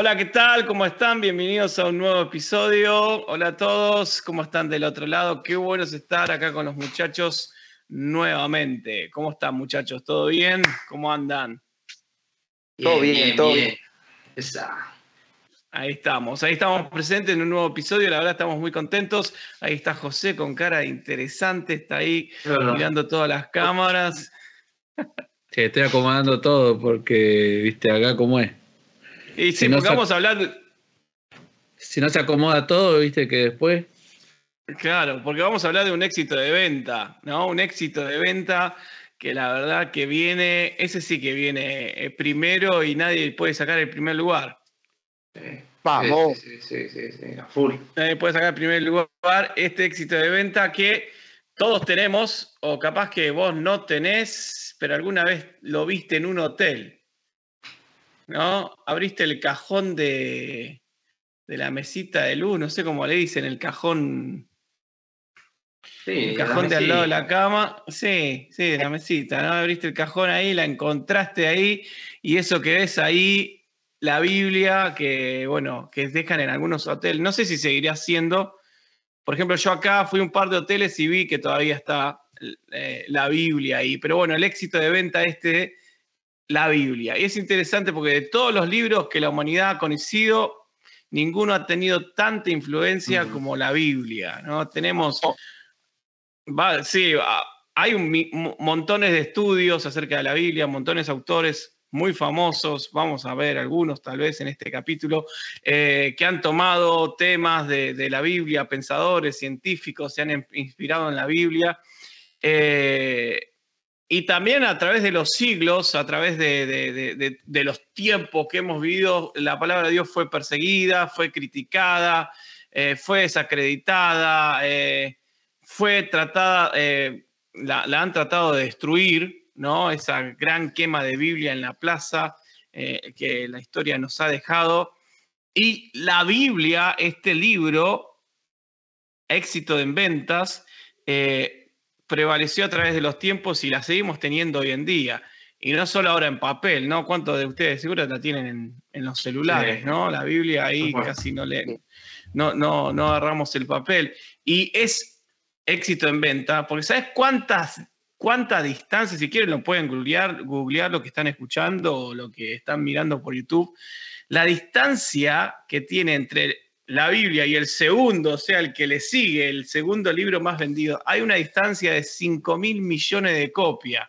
Hola, ¿qué tal? ¿Cómo están? Bienvenidos a un nuevo episodio. Hola a todos, ¿cómo están del otro lado? Qué bueno es estar acá con los muchachos nuevamente. ¿Cómo están muchachos? ¿Todo bien? ¿Cómo andan? todo bien, todo bien. Ahí estamos, ahí estamos presentes en un nuevo episodio, la verdad estamos muy contentos. Ahí está José con cara interesante, está ahí mirando todas las cámaras. Sí, estoy acomodando todo porque, viste, acá cómo es. Y si, no vamos a hablar. Si no se acomoda todo, viste que después. Claro, porque vamos a hablar de un éxito de venta, ¿no? Un éxito de venta que la verdad que viene, ese sí que viene eh, primero y nadie puede sacar el primer lugar. Vamos. Sí, sí, sí, sí, full. Nadie puede sacar el primer lugar este éxito de venta que todos tenemos, o capaz que vos no tenés, pero alguna vez lo viste en un hotel. ¿No? Abriste el cajón de, de la mesita de luz, no sé cómo le dicen, el cajón. Sí, el cajón de al lado de la cama. Sí, sí, de la mesita, ¿no? Abriste el cajón ahí, la encontraste ahí, y eso que ves ahí, la Biblia, que bueno, que dejan en algunos hoteles. No sé si seguiría siendo. Por ejemplo, yo acá fui a un par de hoteles y vi que todavía está eh, la Biblia ahí. Pero bueno, el éxito de venta este la Biblia. Y es interesante porque de todos los libros que la humanidad ha conocido, ninguno ha tenido tanta influencia como la Biblia. ¿no? Tenemos, oh. sí, hay un, montones de estudios acerca de la Biblia, montones de autores muy famosos, vamos a ver algunos tal vez en este capítulo, eh, que han tomado temas de, la Biblia, pensadores, científicos, se han inspirado en la Biblia. Eh, y también a través de los siglos, a través de, los tiempos que hemos vivido, la palabra de Dios fue perseguida, fue criticada, eh, fue desacreditada, eh, fue tratada, eh, la, han tratado de destruir, ¿no? Esa gran quema de Biblia en la plaza que la historia nos ha dejado. Y la Biblia, este libro, éxito en ventas, prevaleció a través de los tiempos y la seguimos teniendo hoy en día. Y no solo ahora en papel, ¿no? ¿Cuántos de ustedes seguro la tienen en, los celulares, ¿no? La Biblia ahí casi no leen. No, no, no agarramos el papel. Y es éxito en venta, porque ¿sabes cuántas, cuánta distancia, si quieren lo pueden googlear, googlear lo que están escuchando o lo que están mirando por YouTube, la distancia que tiene entre la Biblia y el segundo, o sea, el que le sigue, el segundo libro más vendido, hay una distancia de 5 mil millones de copias.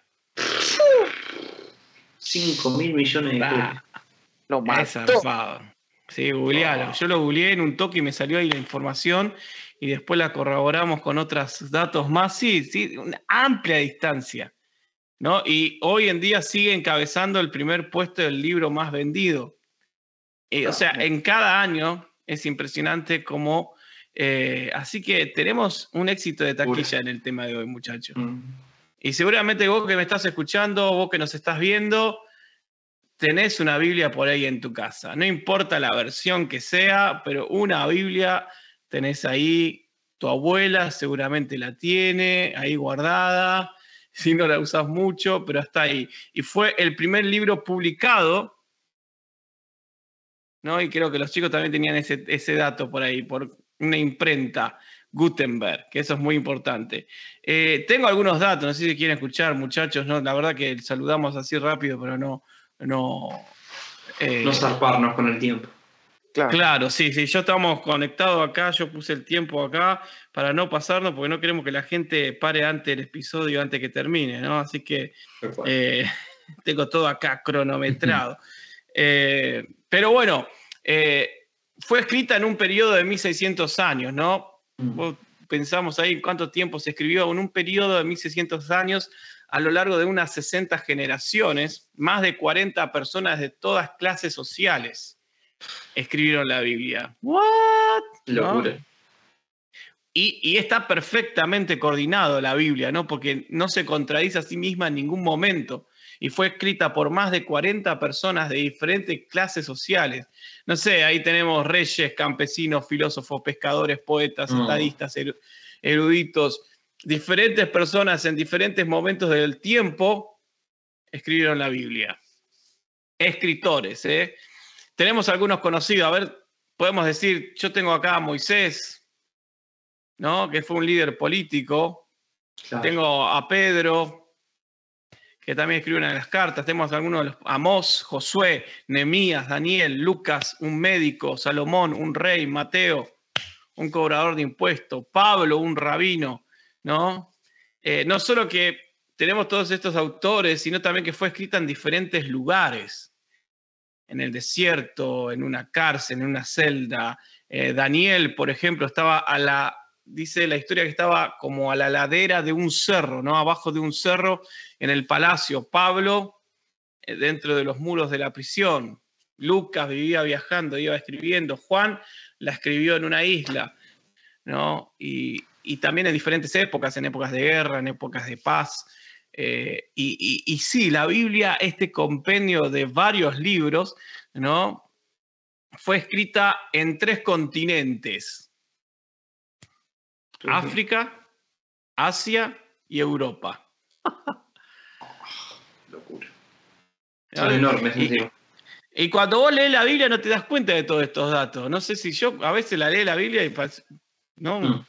5 mil millones de copias. No más. Sí, googlealo. Yo lo googleé en un toque y me salió ahí la información y después la corroboramos con otros datos más. Sí, sí, una amplia distancia. ¿no? Y hoy en día sigue encabezando el primer puesto del libro más vendido. Eh, o sea, en cada año es impresionante como... Eh, así que tenemos un éxito de taquilla en el tema de hoy, muchachos. Mm. Y seguramente vos que me estás escuchando, vos que nos estás viendo, tenés una Biblia por ahí en tu casa. No importa la versión que sea, pero una Biblia tenés ahí. Tu abuela seguramente la tiene ahí guardada, si no la usas mucho, pero está ahí. Y fue el primer libro publicado ¿no? Y creo que los chicos también tenían ese, dato por ahí, por una imprenta, Gutenberg, que eso es muy importante. Eh, tengo algunos datos, no sé si quieren escuchar, muchachos, ¿no? La verdad que saludamos así rápido, pero no. No, eh, no zarparnos con el tiempo. Claro. claro, sí, sí, yo estamos conectados acá, yo puse el tiempo acá para no pasarnos, porque no queremos que la gente pare antes el episodio, antes que termine, ¿no? Así que eh, tengo todo acá cronometrado. Pero bueno, eh, fue escrita en un periodo de 1600 años, ¿no? Mm. Pensamos ahí cuánto tiempo se escribió, en un periodo de 1600 años, a lo largo de unas 60 generaciones, más de 40 personas de todas clases sociales escribieron la Biblia. ¿What? Locura. Y, y, está perfectamente coordinado la Biblia, ¿no? Porque no se contradice a sí misma en ningún momento y fue escrita por más de 40 personas de diferentes clases sociales. No sé, ahí tenemos reyes, campesinos, filósofos, pescadores, poetas, mm. estadistas, eruditos, diferentes personas en diferentes momentos del tiempo escribieron la Biblia. Escritores, ¿eh? tenemos algunos conocidos. A ver, podemos decir, yo tengo acá a Moisés, ¿no? Que fue un líder político. Tengo a Pedro, que también escribe una de las cartas. Tenemos algunos de los Amós, Josué, Nemías, Daniel, Lucas, un médico, Salomón, un rey, Mateo, un cobrador de impuestos, Pablo, un rabino, ¿no? Eh, no solo que tenemos todos estos autores, sino también que fue escrita en diferentes lugares, en el desierto, en una cárcel, en una celda. Eh, Daniel, por ejemplo, estaba a la, dice la historia que estaba como a la ladera de un cerro, ¿no? Abajo de un cerro en el palacio. Pablo, eh, dentro de los muros de la prisión. Lucas vivía viajando, iba escribiendo. Juan la escribió en una isla, ¿no? Y, también en diferentes épocas, en épocas de guerra, en épocas de paz. Eh, y, sí, la Biblia, este compendio de varios libros, ¿no? Fue escrita en tres continentes. África, Asia y Europa. Locura. Son enormes, y cuando vos lees la Biblia no te das cuenta de todos estos datos. No sé si yo a veces la leo la Biblia y no, mm.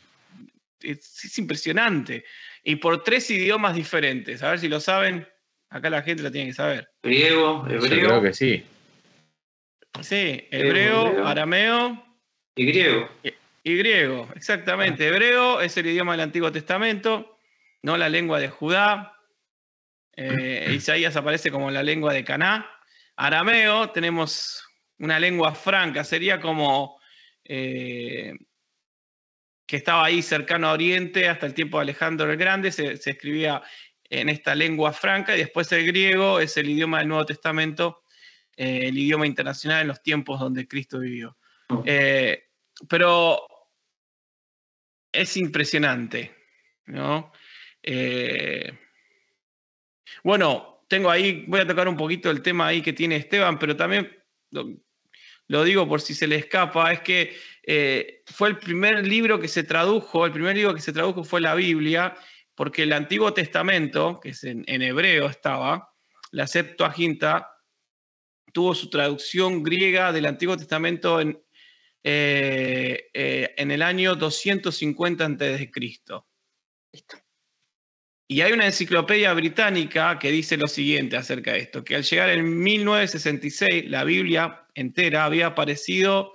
es, impresionante. Y por tres idiomas diferentes. A ver si lo saben. Acá la gente lo tiene que saber. Griego, hebreo. Yo creo que sí. Sí, hebreo, arameo. Y griego. Y, griego, exactamente. Hebreo es el idioma del Antiguo Testamento, no la lengua de Judá. Eh, Isaías aparece como la lengua de Caná. Arameo, tenemos una lengua franca, sería como eh, que estaba ahí cercano a Oriente hasta el tiempo de Alejandro el Grande, se, escribía en esta lengua franca, y después el griego es el idioma del Nuevo Testamento, eh, el idioma internacional en los tiempos donde Cristo vivió. Eh, pero es impresionante, ¿no? bueno, tengo ahí, voy a tocar un poquito el tema ahí que tiene Esteban, pero también lo, digo por si se le escapa, es que eh, fue el primer libro que se tradujo, el primer libro que se tradujo fue la Biblia, porque el Antiguo Testamento, que es en, hebreo estaba, la Septuaginta, tuvo su traducción griega del Antiguo Testamento en, eh, eh, en el año 250 a.C. Y hay una enciclopedia británica que dice lo siguiente acerca de esto, que al llegar en 1966 la Biblia entera había aparecido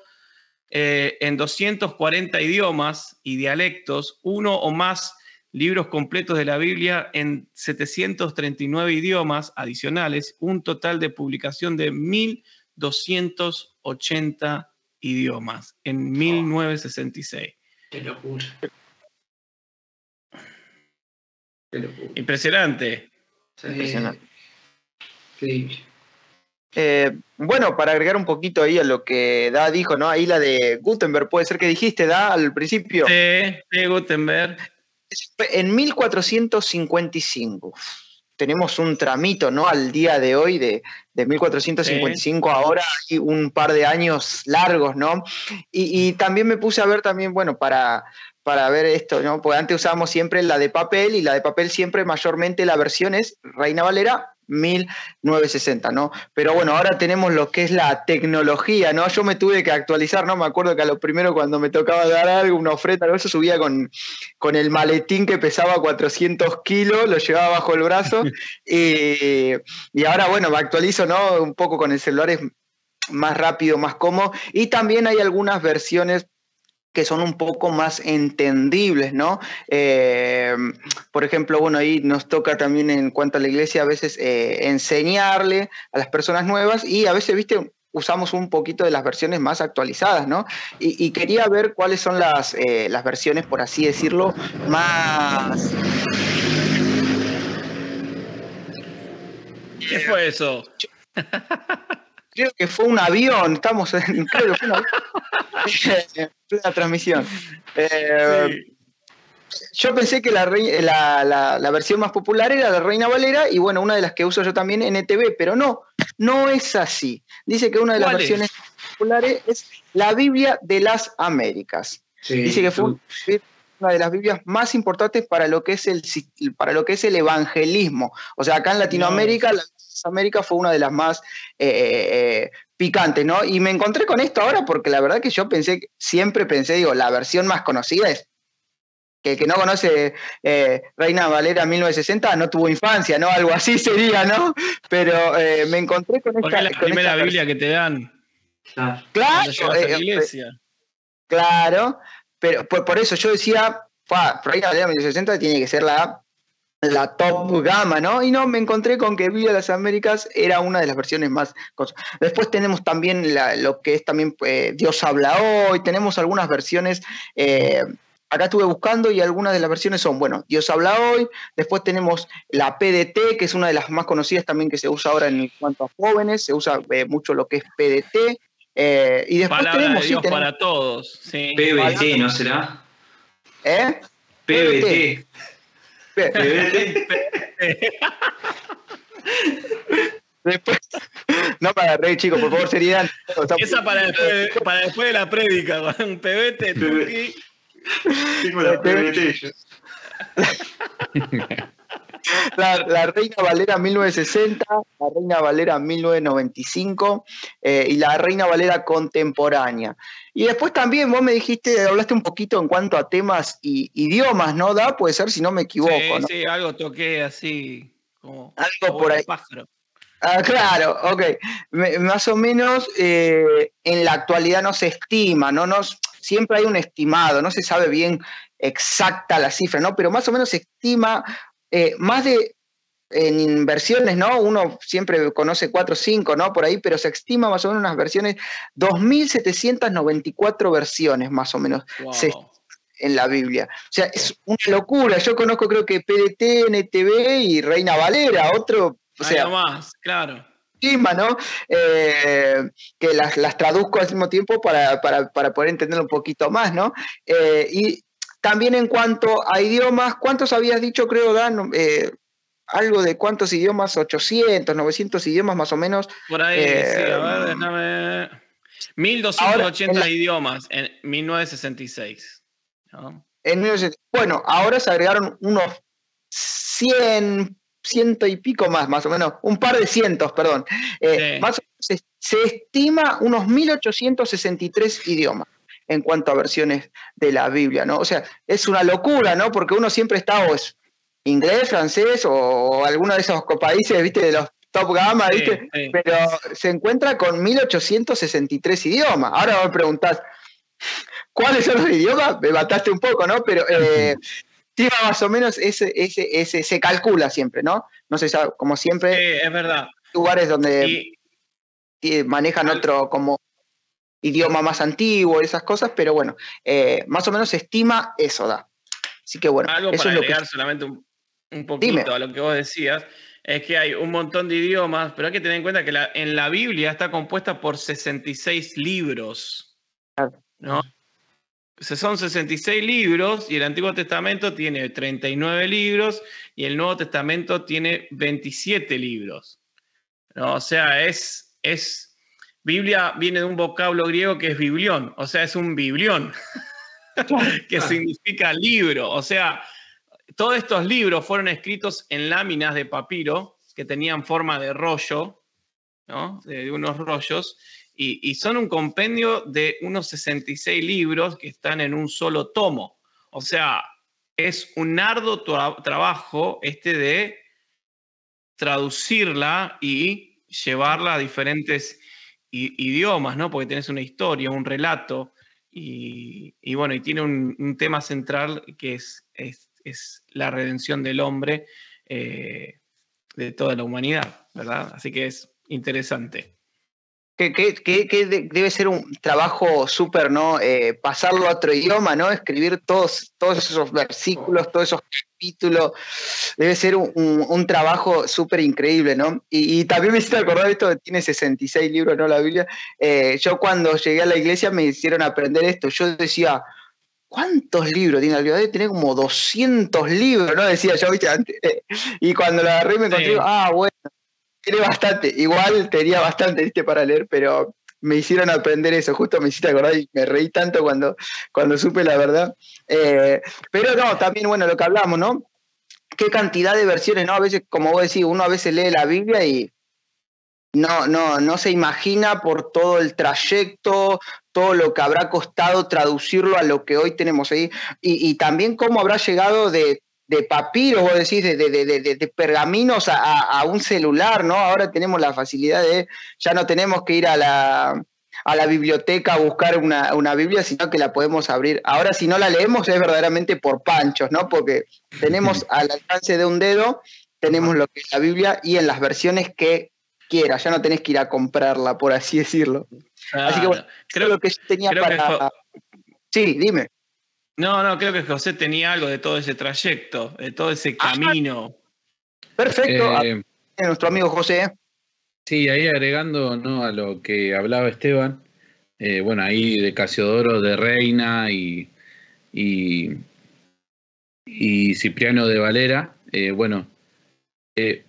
eh, en 240 idiomas y dialectos, uno o más libros completos de la Biblia en 739 idiomas adicionales, un total de publicación de 1.280 idiomas en 1966. Qué locura. Impresionante. Impresionante. Eh, bueno, para agregar un poquito ahí a lo que Da dijo, ¿no? Ahí la de Gutenberg, puede ser que dijiste, Da, al principio. Sí, sí, Gutenberg. En 1455. Tenemos un tramito, ¿no? Al día de hoy, de, de 1455 ahora, hay un par de años largos, ¿no? Y, y, también me puse a ver también, bueno, para, para ver esto, ¿no? Porque antes usábamos siempre la de papel y la de papel siempre mayormente la versión es Reina Valera 1960, ¿no? Pero bueno, ahora tenemos lo que es la tecnología, ¿no? Yo me tuve que actualizar, ¿no? Me acuerdo que a lo primero cuando me tocaba dar algo, una oferta, algo, eso subía con, con el maletín que pesaba 400 kilos, lo llevaba bajo el brazo y, y ahora, bueno, me actualizo, ¿no? Un poco con el celular es más rápido, más cómodo y también hay algunas versiones que son un poco más entendibles, ¿no? Eh, por ejemplo, bueno, ahí nos toca también en cuanto a la iglesia a veces eh, enseñarle a las personas nuevas y a veces, viste, usamos un poquito de las versiones más actualizadas, ¿no? Y, quería ver cuáles son las, eh, las versiones, por así decirlo, más... ¿Qué fue eso? creo que fue un avión, estamos en, creo que fue una, transmisión. Eh, yo pensé que la, la, versión más popular era la Reina Valera y bueno, una de las que uso yo también en ETV, pero no, no es así. Dice que una de las versiones populares es la Biblia de las Américas. Dice que fue una una de las Biblias más importantes para lo que es el, para lo que es el evangelismo. O sea, acá en Latinoamérica, la América fue una de las más eh, eh, picantes, ¿no? Y me encontré con esto ahora porque la verdad que yo pensé, siempre pensé, digo, la versión más conocida es que el que no conoce eh, Reina Valera 1960 no tuvo infancia, ¿no? Algo así sería, ¿no? Pero me encontré con esta. Porque es la primera Biblia que te dan. Claro. claro, pero por, eso yo decía, Reina Valera 1960 tiene que ser la la top gama, ¿no? Y no, me encontré con que de las Américas era una de las versiones más... Después tenemos también lo que es también eh, Dios habla hoy, tenemos algunas versiones... Eh, acá estuve buscando y algunas de las versiones son, bueno, Dios habla hoy, después tenemos la PDT, que es una de las más conocidas también que se usa ahora en cuanto a jóvenes, se usa eh, mucho lo que es PDT, y después tenemos, de Dios para todos. Sí. PBT, ¿no será? ¿Eh? PBT. Después, no para reír, chicos, por favor, seriedad. Esa para después, de, para después de la prédica, un pebete, Tengo la PBT. La, la, Reina Valera 1960, la Reina Valera 1995 eh, y la Reina Valera contemporánea. Y después también vos me dijiste, hablaste un poquito en cuanto a temas y idiomas, ¿no? Da, puede ser si no me equivoco. Sí, sí, algo toqué así, como algo por ahí. Ah, claro, ok. más o menos eh, en la actualidad no se estima, ¿no? Nos, siempre hay un estimado, no se sabe bien exacta la cifra, ¿no? Pero más o menos se estima eh, más de en inversiones, ¿no? Uno siempre conoce 4 o 5, ¿no? Por ahí, pero se estima más o menos unas versiones, 2.794 versiones más o menos en la Biblia. O sea, es una locura. Yo conozco creo que PDT, NTV y Reina Valera, otro... O sea, más, claro. ¿no? Eh, que las, traduzco al mismo tiempo para, poder entenderlo un poquito más, ¿no? Eh, y también en cuanto a idiomas, ¿cuántos habías dicho, creo, Dan? Eh, algo de cuántos idiomas, 800, 900 idiomas más o menos. Por ahí, sí, a ver, eh, déjame. 1280 idiomas en 1966. bueno, ahora se agregaron unos 100, ciento y pico más, más o menos, un par de cientos, perdón. Eh, más se, se, estima unos 1863 idiomas en cuanto a versiones de la Biblia, ¿no? O sea, es una locura, ¿no? Porque uno siempre está o es inglés, francés o alguno de esos países, ¿viste? De los top gama, ¿viste? Pero se encuentra con 1863 idiomas. Ahora me preguntás, ¿cuáles son los idiomas? Me mataste un poco, ¿no? Pero eh, más o menos ese, ese, ese, se calcula siempre, ¿no? No se sabe, como siempre. Sí, es verdad. Lugares donde manejan otro como idioma más antiguo, esas cosas, pero bueno, eh, más o menos se estima eso da. Así que bueno, Algo para agregar solamente un, poquito a lo que vos decías, es que hay un montón de idiomas, pero hay que tener en cuenta que en la Biblia está compuesta por 66 libros. ¿no? Son 66 libros y el Antiguo Testamento tiene 39 libros y el Nuevo Testamento tiene 27 libros. ¿no? O sea, es, es Biblia viene de un vocablo griego que es biblión, o sea, es un biblión, que significa libro. O sea, todos estos libros fueron escritos en láminas de papiro que tenían forma de rollo, ¿no? de unos rollos, y, son un compendio de unos 66 libros que están en un solo tomo. O sea, es un arduo trabajo este de traducirla y llevarla a diferentes idiomas, ¿no? Porque tenés una historia, un relato, y, bueno, y tiene un, tema central que es, es, la redención del hombre eh, de toda la humanidad, ¿verdad? Así que es interesante que, debe ser un trabajo súper, ¿no? Eh, pasarlo a otro idioma, ¿no? Escribir todos, todos esos versículos, todos esos capítulos. Debe ser un, trabajo súper increíble, ¿no? Y, también me hiciste acordar esto que tiene 66 libros, ¿no? La Biblia. Eh, yo cuando llegué a la iglesia me hicieron aprender esto. Yo decía, ¿cuántos libros tiene la Biblia? Debe tener como 200 libros, ¿no? Decía yo, ¿viste? Antes. Y cuando la agarré me encontré, ah, bueno tiene bastante, igual tenía bastante, viste, para leer, pero me hicieron aprender eso, justo me hiciste acordar y me reí tanto cuando, cuando supe la verdad. Eh, pero no, también, bueno, lo que hablamos, ¿no? Qué cantidad de versiones, ¿no? A veces, como vos decís, uno a veces lee la Biblia y no, no, no se imagina por todo el trayecto, todo lo que habrá costado traducirlo a lo que hoy tenemos ahí, y, y también cómo habrá llegado de de papiro, vos decís, de, de, pergaminos a, un celular, ¿no? Ahora tenemos la facilidad de, ya no tenemos que ir a la, a la biblioteca a buscar una, Biblia, sino que la podemos abrir. Ahora si no la leemos es verdaderamente por panchos, ¿no? Porque tenemos al alcance de un dedo, tenemos lo que es la Biblia y en las versiones que quiera, ya no tenés que ir a comprarla, por así decirlo. así que bueno, creo, lo que yo tenía para... Sí, dime. No, no, creo que José tenía algo de todo ese trayecto, de todo ese ah, camino. Perfecto. Eh, nuestro amigo José. Sí, ahí agregando ¿no? a lo que hablaba Esteban, eh, bueno, ahí de Casiodoro de Reina y, y, Cipriano de Valera, eh, bueno,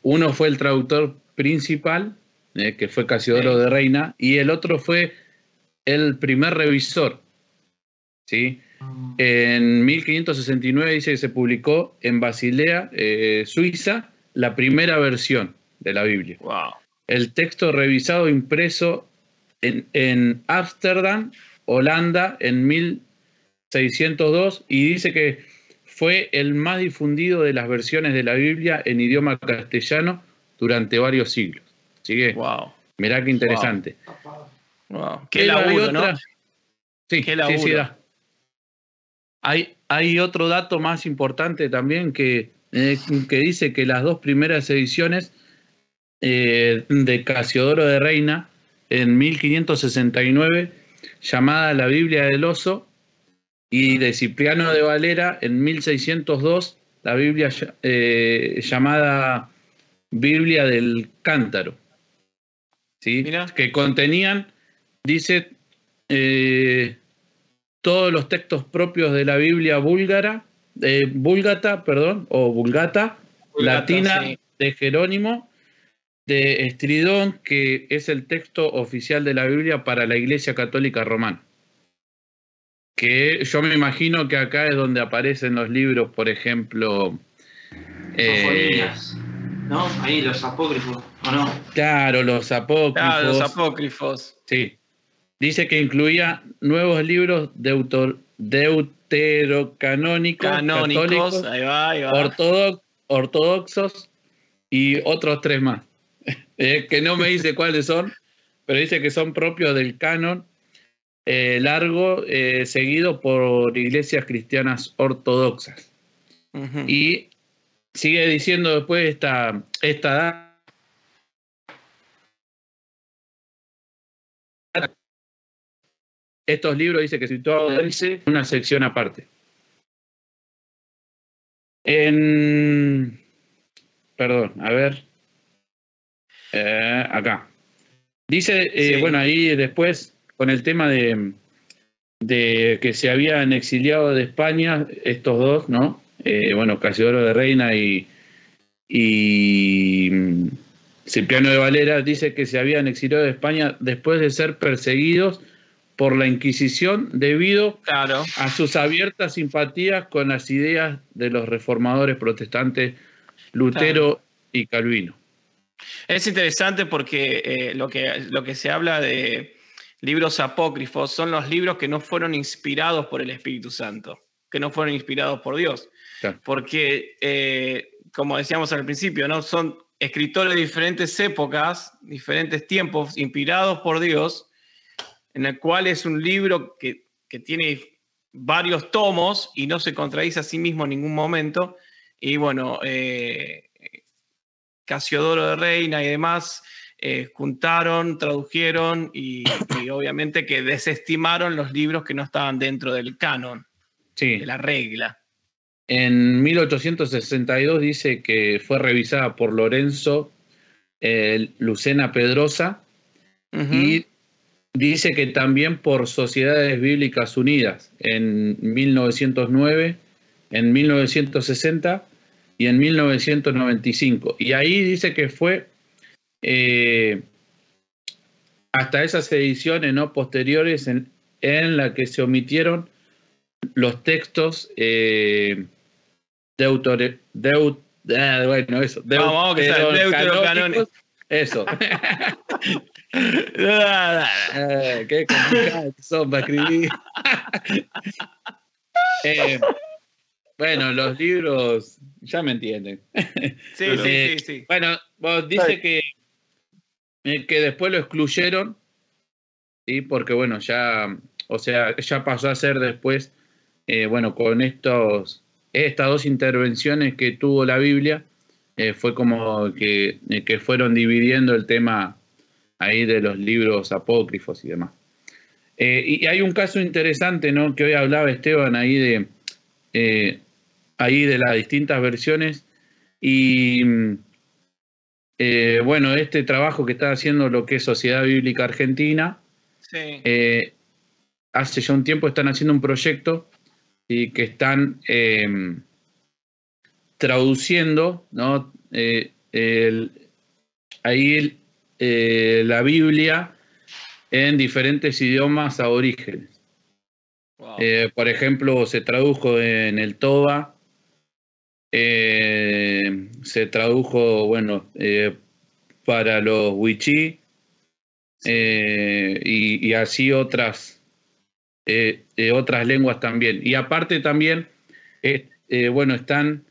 uno fue el traductor principal, que fue Casiodoro de Reina, y el otro fue el primer revisor, ¿sí? En 1569 dice que se publicó en Basilea, eh, Suiza, la primera versión de la Biblia. El texto revisado impreso en Ámsterdam, Holanda, en 1602, y dice que fue el más difundido de las versiones de la Biblia en idioma castellano durante varios siglos. Así que, wow. mirá qué interesante. Wow. Qué laburo, ¿no? Sí, qué sí, sí, hay, otro dato más importante también que, eh, que dice que las dos primeras ediciones eh, de Casiodoro de Reina en 1569, llamada la Biblia del Oso, y de Cipriano de Valera en 1602, la Biblia eh, llamada Biblia del Cántaro, ¿sí? que contenían, dice, todos los textos propios de la Biblia búlgara, eh, búlgata, perdón, o vulgata, latina de Jerónimo, de Estridón, que es el texto oficial de la Biblia para la Iglesia Católica Romana. Que yo me imagino que acá es donde aparecen los libros, por ejemplo. Eh, ¿No? Ahí los apócrifos, ¿o no? Claro, los apócrifos. Claro, los apócrifos. Sí. Dice que incluía nuevos libros deuterocanónicos, católicos, ortodoxos y otros tres más. Eh, que no me dice cuáles son, pero dice que son propios del canon eh, largo eh, seguido por iglesias cristianas ortodoxas. Y sigue diciendo después esta, esta estos libros dice que situado dice una sección aparte. En. Perdón, a ver. Eh, acá. Dice, eh, bueno, ahí después, con el tema de, de, que se habían exiliado de España, estos dos, ¿no? Eh, bueno, Casiodoro de Reina y, y mm, Cipriano de Valera, dice que se habían exiliado de España después de ser perseguidos por la Inquisición debido a sus abiertas simpatías con las ideas de los reformadores protestantes Lutero y Calvino. Es interesante porque eh, lo, que, lo que se habla de libros apócrifos son los libros que no fueron inspirados por el Espíritu Santo, que no fueron inspirados por Dios. Porque, eh, como decíamos al principio, ¿no? son escritores de diferentes épocas, diferentes tiempos, inspirados por Dios, en el cual es un libro que, tiene varios tomos y no se contradice a sí mismo en ningún momento. Y bueno, eh, Casiodoro de Reina y demás eh, juntaron, tradujeron y, obviamente que desestimaron los libros que no estaban dentro del canon, de la regla. En 1862 dice que fue revisada por Lorenzo eh, Lucena Pedrosa y Dice que también por Sociedades Bíblicas Unidas en 1909, en 1960 y en 1995. Y ahí dice que fue eh, hasta esas ediciones no posteriores en, en la que se omitieron los textos eh, deutore, deut, ah, bueno, eso, deuterocanónicos. Eso. Ah, qué complicado que son para escribir. Eh, bueno, los libros, ya me entienden. Sí, sí, Eh, sí, sí. Bueno, vos dice que, eh, que después lo excluyeron, ¿sí? porque bueno, ya, o sea, ya pasó a ser después, eh, bueno, con estos, estas dos intervenciones que tuvo la Biblia, eh, fue como que, eh, que fueron dividiendo el tema ahí de los libros apócrifos y demás. Eh, y hay un caso interesante, ¿no? Que hoy hablaba Esteban ahí de, eh, ahí de las distintas versiones y eh, bueno, este trabajo que está haciendo lo que es Sociedad Bíblica Argentina, Sí. hace ya un tiempo están haciendo un proyecto y que están traduciendo, ¿no? Eh, el- ahí eh, la Biblia en diferentes idiomas aborígenes. Wow. Eh, por ejemplo, se tradujo en el Toba, eh, se tradujo, bueno, para los Wichí, y, y así otras, otras lenguas también. Y aparte también, bueno, están,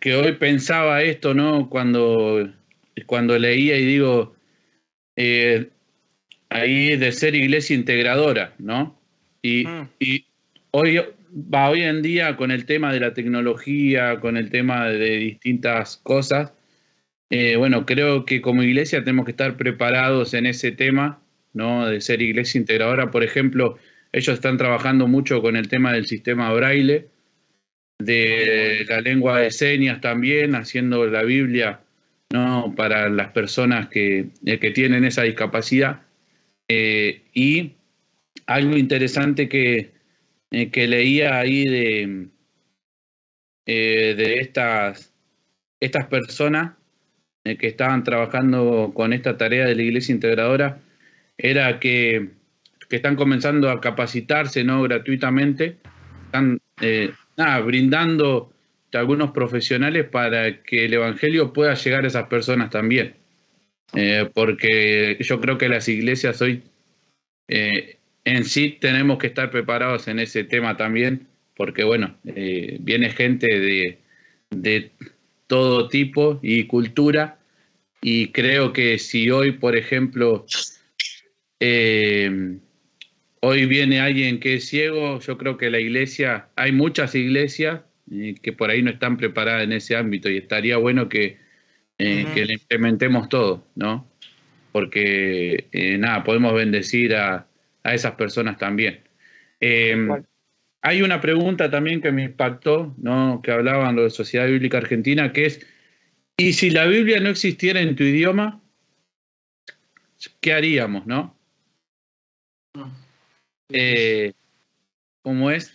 que hoy pensaba esto, ¿no? Cuando, cuando leía y digo, eh, ahí de ser iglesia integradora, ¿no? Y, Mm. y hoy, va, hoy en día con el tema de la tecnología, con el tema de distintas cosas, eh, bueno, creo que como iglesia tenemos que estar preparados en ese tema, ¿no? De ser iglesia integradora. Por ejemplo, ellos están trabajando mucho con el tema del sistema braille, de la lengua de señas también, haciendo la Biblia, ¿no? Para las personas que, eh, que tienen esa discapacidad. Eh, y algo interesante que, eh, que leía ahí de, de estas, estas personas que estaban trabajando con esta tarea de la iglesia integradora era que, que están comenzando a capacitarse ¿no? gratuitamente, están nada, brindando algunos profesionales para que el Evangelio pueda llegar a esas personas también. Eh, porque yo creo que las iglesias hoy eh, en sí tenemos que estar preparados en ese tema también, porque bueno, eh, viene gente de, de todo tipo y cultura, y creo que si hoy, por ejemplo, eh, hoy viene alguien que es ciego, yo creo que la iglesia, hay muchas iglesias eh, que por ahí no están preparadas en ese ámbito y estaría bueno que, eh, que le implementemos todo, ¿no? Porque eh, nada, podemos bendecir a, a esas personas también. Bueno. hay una pregunta también que me impactó, ¿no? Que hablaban lo de Sociedad Bíblica Argentina, que es, ¿y si la Biblia no existiera en tu idioma? ¿Qué haríamos, no? Eh, ¿Cómo es?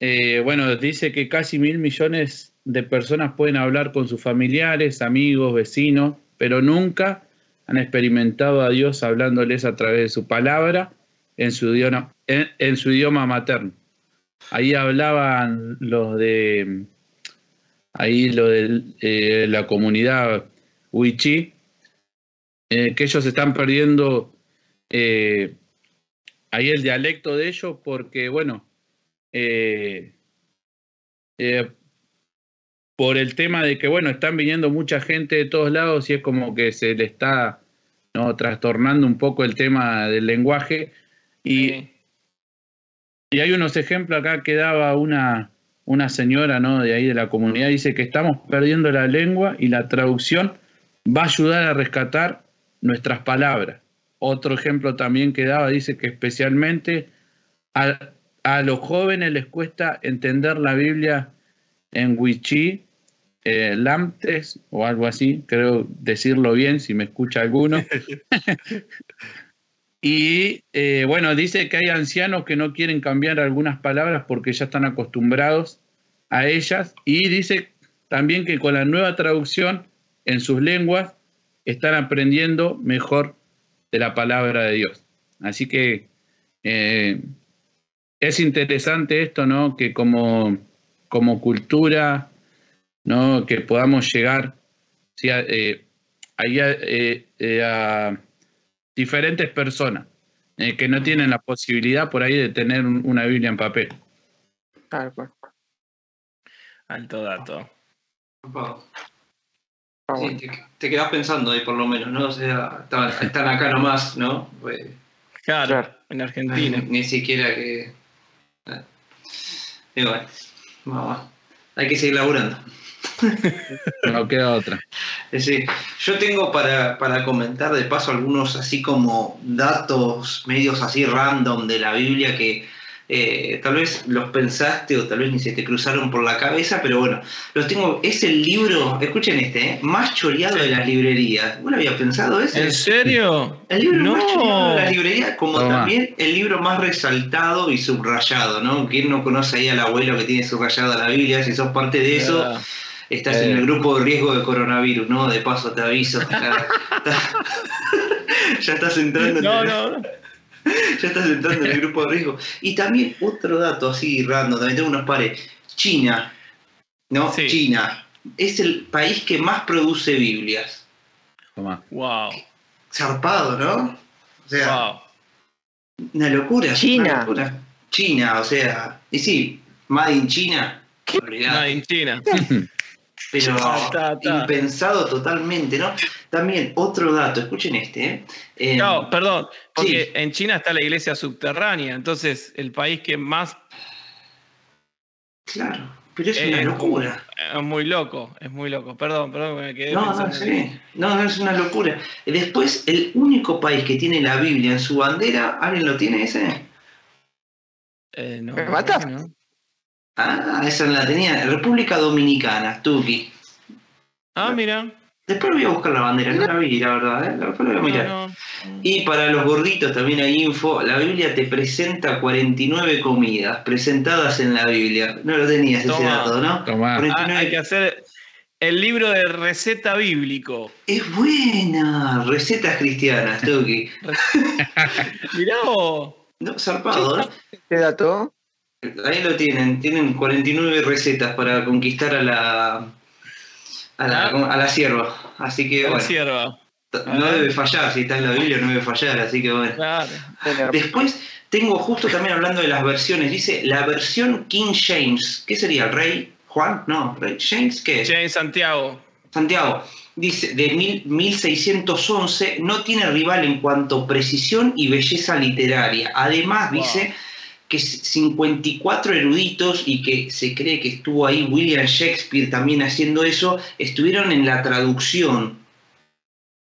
Eh, bueno, dice que casi mil millones de personas pueden hablar con sus familiares, amigos, vecinos, pero nunca han experimentado a Dios hablándoles a través de su palabra en su idioma, en, su idioma materno. Ahí hablaban los de ahí lo de eh, la comunidad Wichí, eh, que ellos están perdiendo ahí el dialecto de ellos porque, bueno, eh, eh, por el tema de que, bueno, están viniendo mucha gente de todos lados y es como que se le está ¿no? trastornando un poco el tema del lenguaje. Y, Sí. y hay unos ejemplos acá que daba una, una señora ¿no? de ahí de la comunidad, dice que estamos perdiendo la lengua y la traducción va a ayudar a rescatar nuestras palabras. Otro ejemplo también que daba, dice que especialmente a, a los jóvenes les cuesta entender la Biblia en Wichí, eh, Lamtes o algo así, creo decirlo bien si me escucha alguno. y eh, bueno, dice que hay ancianos que no quieren cambiar algunas palabras porque ya están acostumbrados a ellas y dice también que con la nueva traducción en sus lenguas están aprendiendo mejor de la palabra de Dios. Así que eh, es interesante esto, ¿no? Que como, como cultura, ¿no? Que podamos llegar eh, eh, a diferentes personas que no tienen la posibilidad por ahí de tener una Biblia en papel. Claro, Alto dato. Te, quedas pensando ahí por lo menos, ¿no? O sea, están, acá nomás, ¿no? Pues, claro, en Argentina. Ni, siquiera que. Igual, vamos, hay que seguir laburando. No queda otra. Sí, yo tengo para, para, comentar de paso algunos así como datos medios así random de la Biblia que eh, tal vez los pensaste o tal vez ni se te cruzaron por la cabeza, pero bueno, los tengo. Es el libro, escuchen este, ¿eh? más choreado de las librerías. ¿Vos lo habías pensado ese? ¿En serio? El libro más choreado de las librerías, como también el libro más resaltado y subrayado, ¿no? ¿Quién no conoce ahí al abuelo que tiene subrayada la Biblia? Si sos parte de eso. Estás en el eh. grupo de riesgo de coronavirus, ¿no? De paso te aviso. Ya, ya estás entrando en no, no. ya estás entrando en el grupo de riesgo. Y también otro dato así random, también tengo unos pares. China, ¿no? China es el país que más produce Biblias. Wow. Zarpado, ¿no? O sea, wow. una locura. China. China, o sea, y sí, Made in China. Made in China. pero impensado totalmente, ¿no? También otro dato, escuchen este. ¿eh? no, perdón, porque en China está la iglesia subterránea, entonces el país que más... Claro, pero es una locura. Es muy loco, es muy loco, perdón, perdón, me quedé no, no, sí. no, es una locura. Después, el único país que tiene la Biblia en su bandera, ¿alguien lo tiene ese? Eh, no, ¿Me matas? No. Ah, esa la tenía. República Dominicana, Tuki. Ah, mira. Después voy a buscar la bandera, no la vi, la verdad, ¿eh? Después la voy a mirar. Y para los gorditos también hay info. La Biblia te presenta 49 comidas presentadas en la Biblia. No lo tenías ese dato, ¿no? Ah, hay que hacer el libro de receta bíblico. Es buena. Recetas cristianas, Tuki. Mirá vos. No, zarpado, ¿no? ¿Qué dato? Ahí lo tienen, tienen 49 recetas para conquistar a la a la, ah. a la sierva. Así que bueno. Sierva. No debe fallar, si está en la Biblia no debe fallar, así que bueno. Después tengo justo también hablando de las versiones, dice la versión King James, ¿qué sería? ¿El rey Juan? No, rey James, ¿qué es? James Santiago. Santiago, dice, de 1611, no tiene rival en cuanto a precisión y belleza literaria. Además, dice que 54 eruditos y que se cree que estuvo ahí William Shakespeare también haciendo eso, estuvieron en la traducción.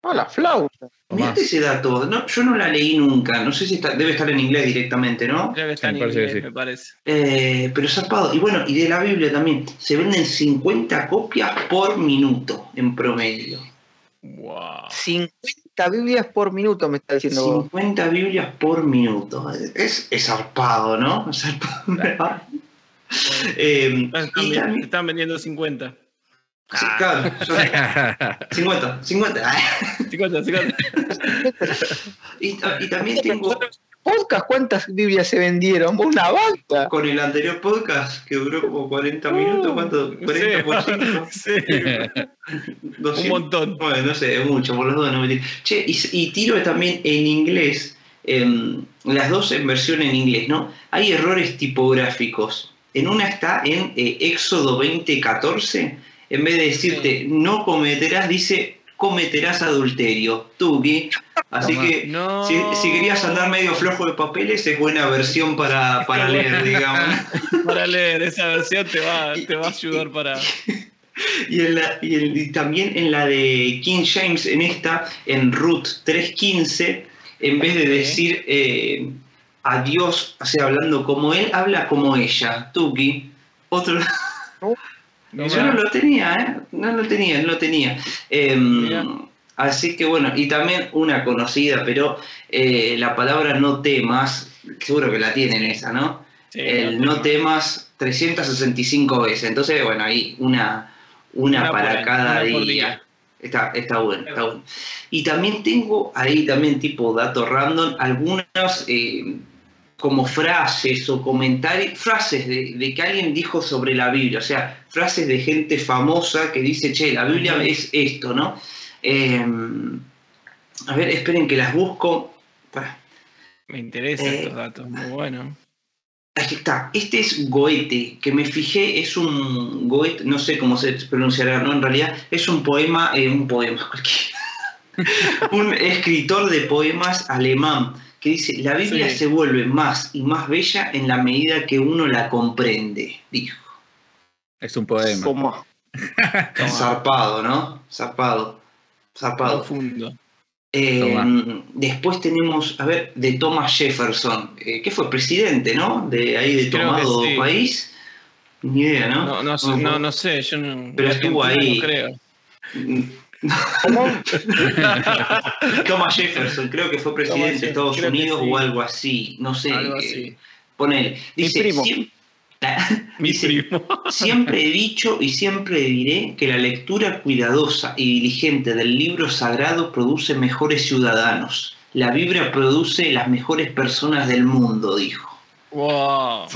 Ah, la flauta. Mirate ese dato, no, yo no la leí nunca, no sé si debe estar en inglés directamente, ¿no? Que está en inglés, me parece. Eh, pero zarpado, y bueno, y de la Biblia también, se venden 50 copias por minuto en promedio. Wow. 50 Biblias por minuto, me está diciendo 50 Biblias por minuto. Es, es zarpado, ¿no? Es zarpado. eh, están, están, vendiendo 50. Sí, claro. 50, 50. 50, 50. y, y también tengo podcast, ¿cuántas Biblias se vendieron? Una banda. Con el anterior podcast, que duró como 40 minutos, ¿cuánto? 40 por 5. Sí. Un montón. Bueno, no sé, mucho, por los dos no me Che, y, y, tiro también en inglés, eh, las dos en versión en inglés, ¿no? Hay errores tipográficos. En una está en eh, Éxodo 2014, en vez de decirte sí. no cometerás, dice cometerás adulterio. Tuki. Así que si, querías andar medio flojo de papeles, es buena versión para, para leer, digamos. para leer, esa versión te va, te va a ayudar para. Y, en la, y, también en la de King James, en esta, en Ruth 3.15, en vez de decir eh, adiós, o sea, hablando como él, habla como ella. Tuki. Otro. No, Yo no lo tenía, ¿eh? No lo tenía, no lo tenía. Eh, así que bueno, y también una conocida, pero eh, la palabra no temas, seguro que la tienen esa, ¿no? Sí, El no, temas 365 veces. Entonces, bueno, ahí una, una, una para cada día. día. Está, está bueno, está bueno. Y también tengo ahí también tipo dato random, algunas eh, como frases o comentarios, frases de, que alguien dijo sobre la Biblia, o sea, frases de gente famosa que dice, che, la Biblia es esto, ¿no? Em, a ver, esperen que las busco. Me interesan eh, estos datos, muy bueno. Aquí está, este es Goethe, que me fijé, es un Goethe, no sé cómo se pronunciará, ¿no? En realidad es un poema, eh, un poema cualquiera. un escritor de poemas alemán que dice, la Biblia se vuelve más y más bella en la medida que uno la comprende, dijo. Es un poema. ¿Cómo? Zarpado, ¿no? Zarpado. Zarpado. Profundo. Eh, después tenemos, a ver, de Thomas Jefferson, eh, que fue presidente, ¿no? De ahí de Tomado País. Ni idea, ¿no? No, no, no, no sé, yo no. Pero estuvo ahí. No creo. Thomas Jefferson, creo que fue presidente de Estados Unidos o algo así, no sé. Algo así. Ponele. Dice, primo. Siempre, he dicho y siempre diré que la lectura cuidadosa y diligente del libro sagrado produce mejores ciudadanos. La Biblia produce las mejores personas del mundo, dijo. Wow.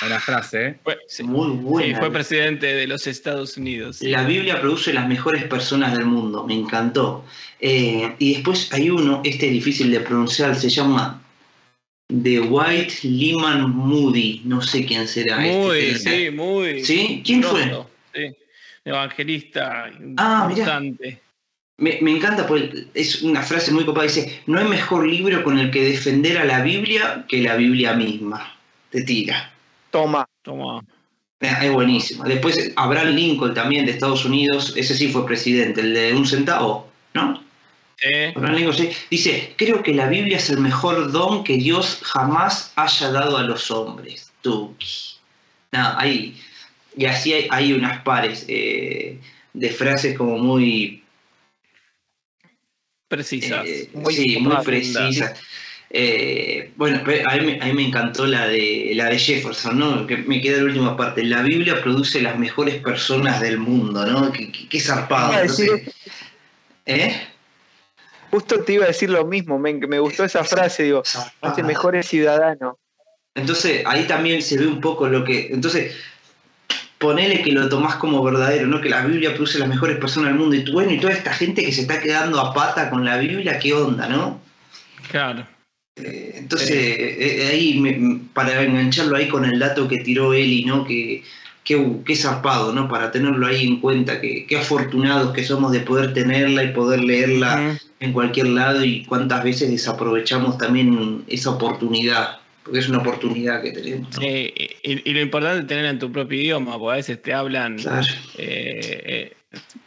Buena frase, ¿eh? Muy buena. fue presidente de los Estados Unidos. La Biblia produce las mejores personas del mundo, me encantó. Eh, y después hay uno, este es difícil de pronunciar, se llama The White Lehman Moody, no sé quién será. Este, Moody, sí, Moody. ¿Sí? ¿Quién fue? Sí. Evangelista ah, importante. Me, me, encanta, porque es una frase muy copada, dice, no hay mejor libro con el que defender a la Biblia que la Biblia misma. Te tira. Toma. Toma. Es buenísimo. Después Abraham Lincoln también de Estados Unidos, ese sí fue presidente, el de un centavo, ¿no? Abraham Lincoln sí. Dice, creo que la Biblia es el mejor don que Dios jamás haya dado a los hombres. Tuki. ahí, y así hay, unas pares eh, de frases como muy... Precisas. Eh, sí, muy precisas. Eh, bueno, a mí, me encantó la de, la de Jefferson, ¿no? Que me queda la última parte. La Biblia produce las mejores personas del mundo, ¿no? Qué, zarpado. ¿Eh? Justo te iba a decir lo mismo, me, me gustó esa frase, digo, hace mejores ciudadanos. Entonces, ahí también se ve un poco lo que. Entonces, ponele que lo tomás como verdadero, ¿no? Que la Biblia produce las mejores personas del mundo. Y tú, bueno, y toda esta gente que se está quedando a pata con la Biblia, ¿qué onda, no? Claro. Eh, entonces, eh, eh, ahí, para engancharlo ahí con el dato que tiró Eli, ¿no? Que, qué zarpado, ¿no? Para tenerlo ahí en cuenta, que qué afortunados que somos de poder tenerla y poder leerla en cualquier lado y cuántas veces desaprovechamos también esa oportunidad, porque es una oportunidad que tenemos. y, lo importante es tenerla en tu propio idioma, porque a veces te hablan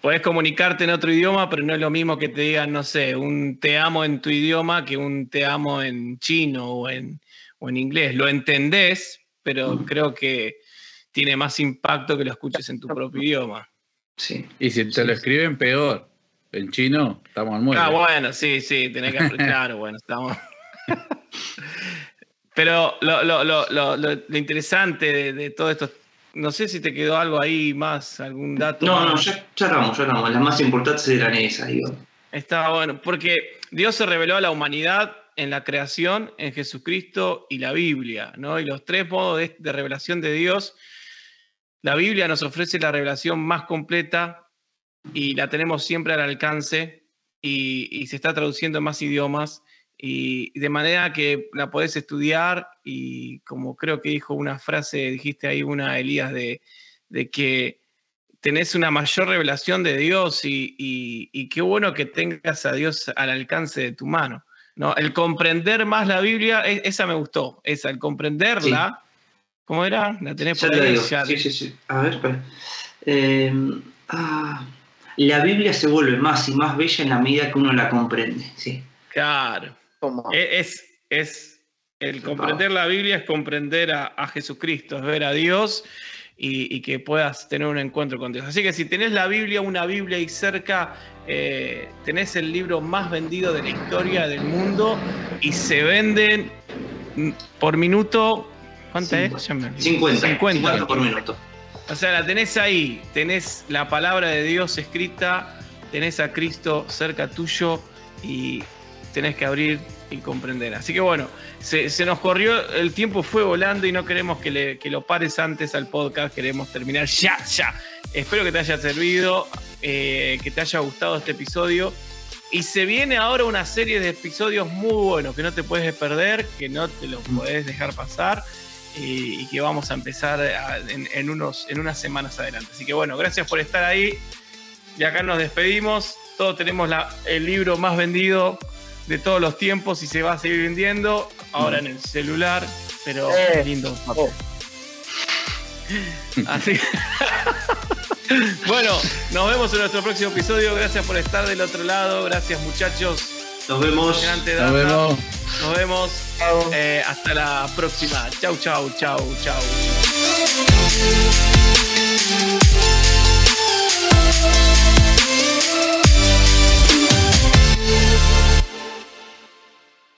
Puedes comunicarte en otro idioma, pero no es lo mismo que te digan, no sé, un te amo en tu idioma que un te amo en chino o en, en inglés. Lo entendés, pero creo que tiene más impacto que lo escuches en tu propio idioma. Sí. Y si te lo escriben peor, en chino, estamos al muerto. Ah, bueno, sí, sí, tenés que. claro, bueno, estamos. Pero lo, interesante de, todo esto no sé si te quedó algo ahí más, algún dato. No, no, ya, ya ya vamos. Las más importantes eran esas, digo. Está bueno, porque Dios se reveló a la humanidad en la creación, en Jesucristo y la Biblia, ¿no? Y los tres modos de, revelación de Dios. La Biblia nos ofrece la revelación más completa y la tenemos siempre al alcance y, y se está traduciendo en más idiomas y de manera que la podés estudiar y como creo que dijo una frase, dijiste ahí una, Elías, de, que tenés una mayor revelación de Dios y, qué bueno que tengas a Dios al alcance de tu mano. ¿no? El comprender más la Biblia, e, esa me gustó, esa, el comprenderla. ¿Cómo era? La tenés por ahí. Sí, sí, sí. A ver, espera. Em, ah, la Biblia se vuelve más y más bella en la medida que uno la comprende, sí. Claro. E, es, es el comprender la Biblia es comprender a, Jesucristo, es ver a Dios y, que puedas tener un encuentro con Dios. Así que si tenés la Biblia, una Biblia ahí cerca, eh, tenés el libro más vendido de la historia del mundo y se venden por minuto. ¿Cuánta es? 50, 50. por minuto. O sea, la tenés ahí, tenés la palabra de Dios escrita tenés a Cristo cerca tuyo y tenés que abrir y comprender. Así que bueno, se, nos corrió, el tiempo fue volando y no queremos que, lo pares antes al podcast, queremos terminar ya, ya. Espero que te haya servido, eh, que te haya gustado este episodio. Y se viene ahora una serie de episodios muy buenos que no te puedes perder, que no te los puedes dejar pasar y, que vamos a empezar en, unos, en unas semanas adelante. Así que bueno, gracias por estar ahí. Y acá nos despedimos. Todos tenemos el libro más vendido de todos los tiempos y se va a seguir vendiendo. Ahora en el celular, pero eh. lindo oh. Así. bueno, nos vemos en nuestro próximo episodio. Gracias por estar del otro lado. Gracias, muchachos. Nos vemos. Nos vemos. Nos vemos. Eh, hasta la próxima. Chau, chau, chau, chau. Thank you.